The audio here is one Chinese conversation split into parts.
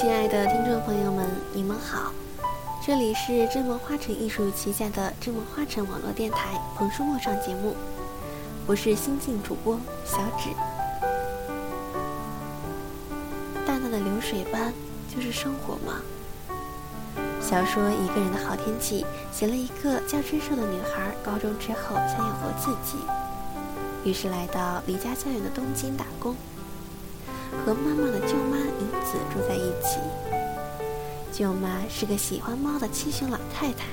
亲爱的听众朋友们，你们好，这里是真文花城艺术旗下的真文花城网络电台《彭叔陌上》节目，我是新晋主播小芷。淡淡的流水般，就是生活吗？小说《一个人的好天气》写了一个叫知寿的女孩，高中之后想养活自己，于是来到离家较远的东京打工。和妈妈的舅妈银子住在一起。舅妈是个喜欢猫的七旬老太太。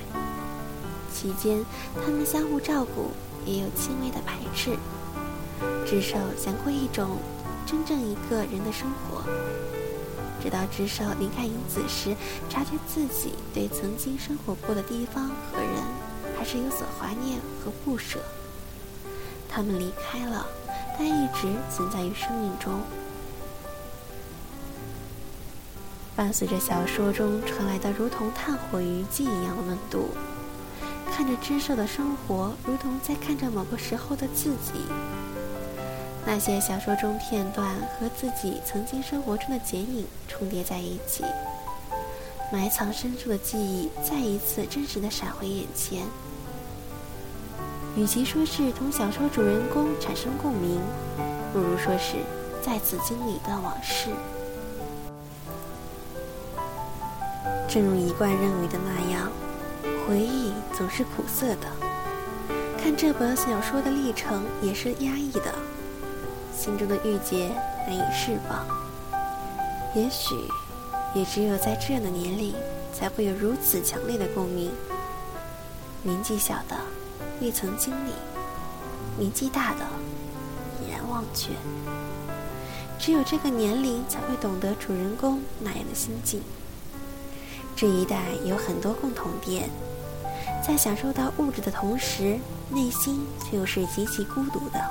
期间，他们相互照顾，也有轻微的排斥。智寿想过一种真正一个人的生活。直到智寿离开银子时，察觉自己对曾经生活过的地方和人还是有所怀念和不舍。他们离开了，但一直存在于生命中。伴随着小说中传来的如同炭火余烬一样的温度，看着知寿的生活，如同在看着某个时候的自己。那些小说中片段和自己曾经生活中的剪影重叠在一起，埋藏深处的记忆再一次真实的闪回眼前。与其说是同小说主人公产生共鸣，不如说是再次经历一段往事。正如一贯认为的那样，回忆总是苦涩的。看这本小说的历程也是压抑的，心中的郁结难以释放。也许，也只有在这样的年龄，才会有如此强烈的共鸣。年纪小的未曾经历，年纪大的已然忘却。只有这个年龄，才会懂得主人公那样的心境。这一代有很多共同点，在享受到物质的同时，内心却又是极其孤独的，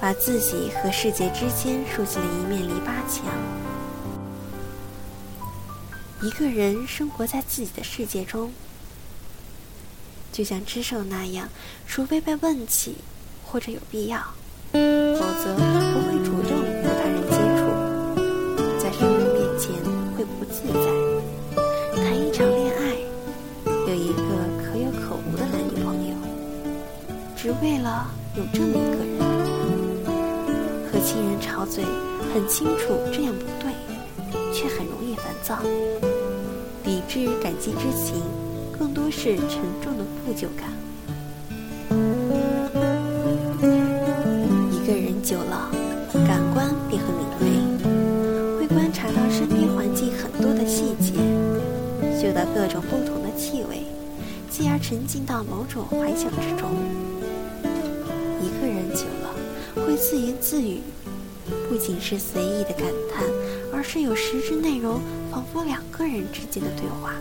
把自己和世界之间竖起了一面篱笆墙。一个人生活在自己的世界中，就像知寿那样，除非被问起或者有必要，否则不会主动为了有这么一个人，和亲人吵嘴，很清楚这样不对，却很容易烦躁。理智感激之情，更多是沉重的负疚感。一个人久了，感官便很敏锐，会观察到身边环境很多的细节，嗅到各种不同的气味，继而沉浸到某种幻想之中。自言自语，不仅是随意的感叹，而是有实质内容，仿佛两个人之间的对话。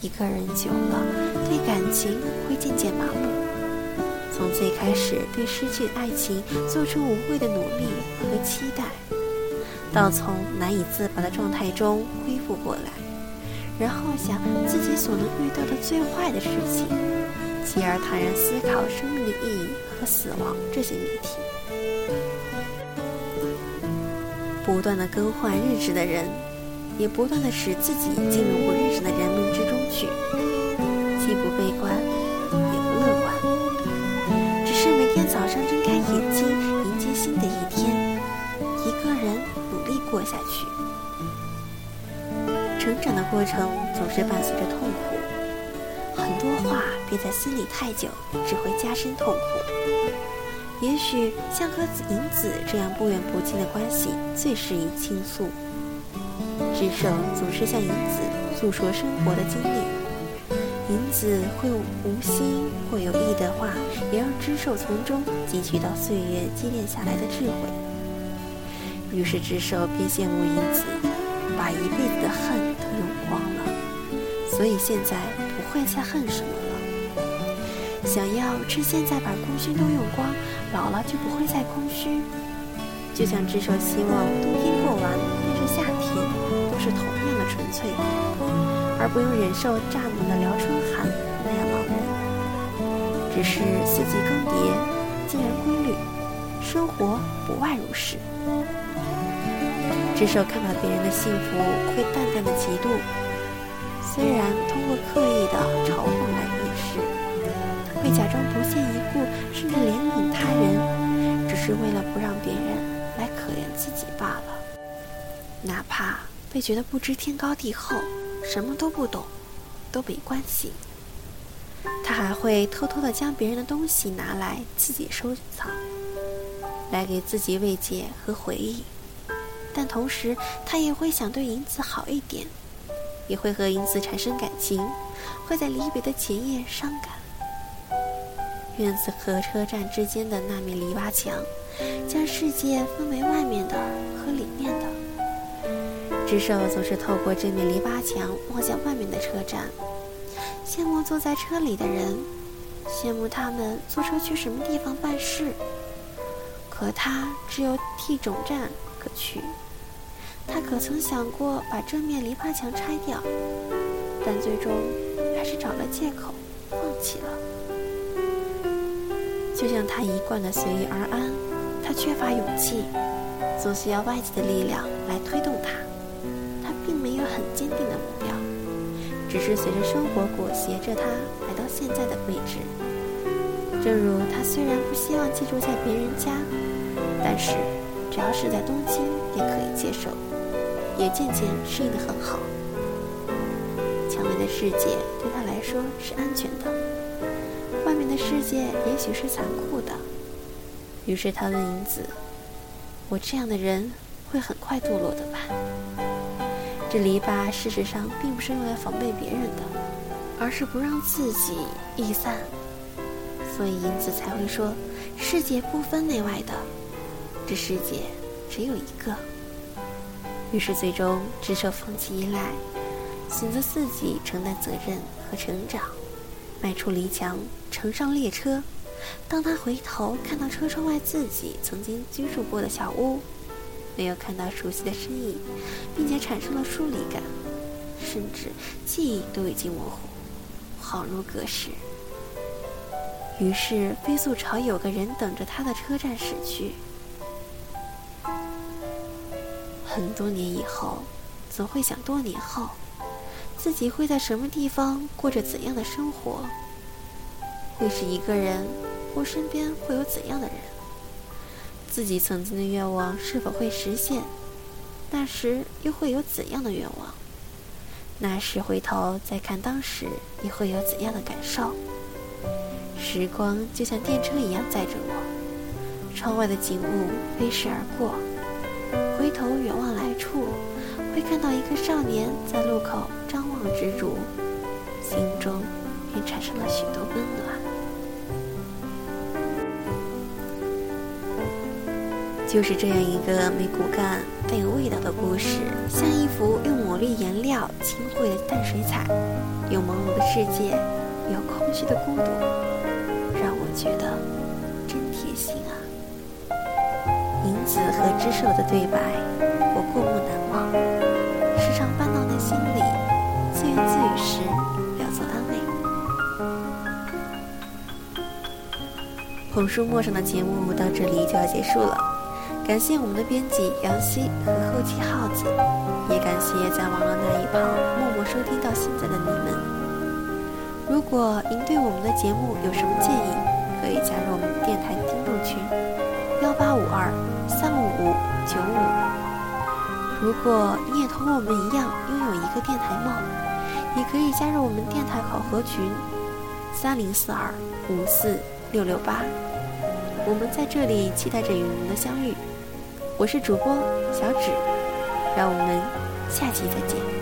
一个人久了，对感情会渐渐麻木，从最开始对失去爱情做出无谓的努力和期待，到从难以自拔的状态中恢复过来，然后想自己所能遇到的最坏的事情。继而坦然思考生命的意义和死亡这些谜题。不断的更换认识的人，也不断的使自己进入不认识的人们之中去，既不悲观，也不乐观，只是每天早上睁开眼睛，迎接新的一天，一个人努力过下去。成长的过程总是伴随着痛苦。很多话憋在心里太久，只会加深痛苦。也许像和银子这样不远不近的关系，最适宜倾诉。智寿总是向银子诉说生活的经历，银子会无心或有意的话，也让智寿从中汲取到岁月积淀下来的智慧。于是智寿便羡慕银子，把一辈子的恨都用光了。所以现在。不会再恨什么了。想要趁现在把空虚都用光，老了就不会再空虚。就像智寿希望冬天过完，变成夏天，都是同样的纯粹，而不用忍受乍暖的辽春寒那样老人。只是四季更迭，自然规律，生活不外如是。只手看到别人的幸福，会淡淡的嫉妒。虽然通过刻意的嘲讽来，会假装不屑一顾，甚至怜悯他人，只是为了不让别人来可怜自己罢了。哪怕被觉得不知天高地厚，什么都不懂，都没关系。他还会偷偷的将别人的东西拿来自己收藏，来给自己慰藉和回忆。但同时，他也会想对银子好一点，也会和银子产生感情，会在离别的前夜伤感。院子和车站之间的那面篱笆墙，将世界分为外面的和里面的。智寿总是透过这面篱笆墙望向外面的车站。羡慕坐在车里的人，羡慕他们坐车去什么地方办事。可他只有 T 总站可去。他可曾想过把这面篱笆墙拆掉？但最终还是找了借口放弃了。就像他一贯的随遇而安，他缺乏勇气，总需要外界的力量来推动他。他并没有很坚定的目标。只是随着生活裹挟着他来到现在的位置。正如他虽然不希望寄住在别人家，但是只要是在东京也可以接受，也渐渐适应得很好。墙内的世界对他来说是安全，的世界也许是残酷的。于是他问银子：“我这样的人会很快堕落的吧？”这篱笆事实上并不是用来防备别人的，而是不让自己易散。所以银子才会说：“世界不分内外的，这世界只有一个。”于是最终，智舍放弃依赖，选择自己承担责任和成长，迈出篱墙，乘上列车。当他回头看到车窗外自己曾经居住过的小屋。没有看到熟悉的身影，并且产生了疏离感，甚至记忆都已经模糊，恍如隔世。于是飞速朝有个人等着他的车站驶去。很多年以后，总会想多年后，自己会在什么地方过着怎样的生活？会是一个人，或身边会有怎样的人？自己曾经的愿望是否会实现？那时又会有怎样的愿望？那时回头再看当时，你会有怎样的感受？时光就像电车一样载着我，窗外的景物飞逝而过，回头远望，看到一个少年在路口张望执着，心中便产生了许多温暖。就是这样一个没骨干但有味道的故事，像一幅用抹绿颜料轻绘的淡水彩，有朦胧的世界，有空虚的孤独，让我觉得真贴心啊！银子和知寿的对白，红书陌上的节目到这里就要结束了。感谢我们的编辑杨希和后期耗子，也感谢在网络那一旁默默收听到现在的你们。如果您对我们的节目有什么建议，可以加入我们电台听众群幺八五二三五五九五。如果你也同我们一样拥有一个电台梦，也可以加入我们电台考核群三零四二五四六六八。我们在这里期待着与您的相遇。我是主播小芷，让我们下期再见。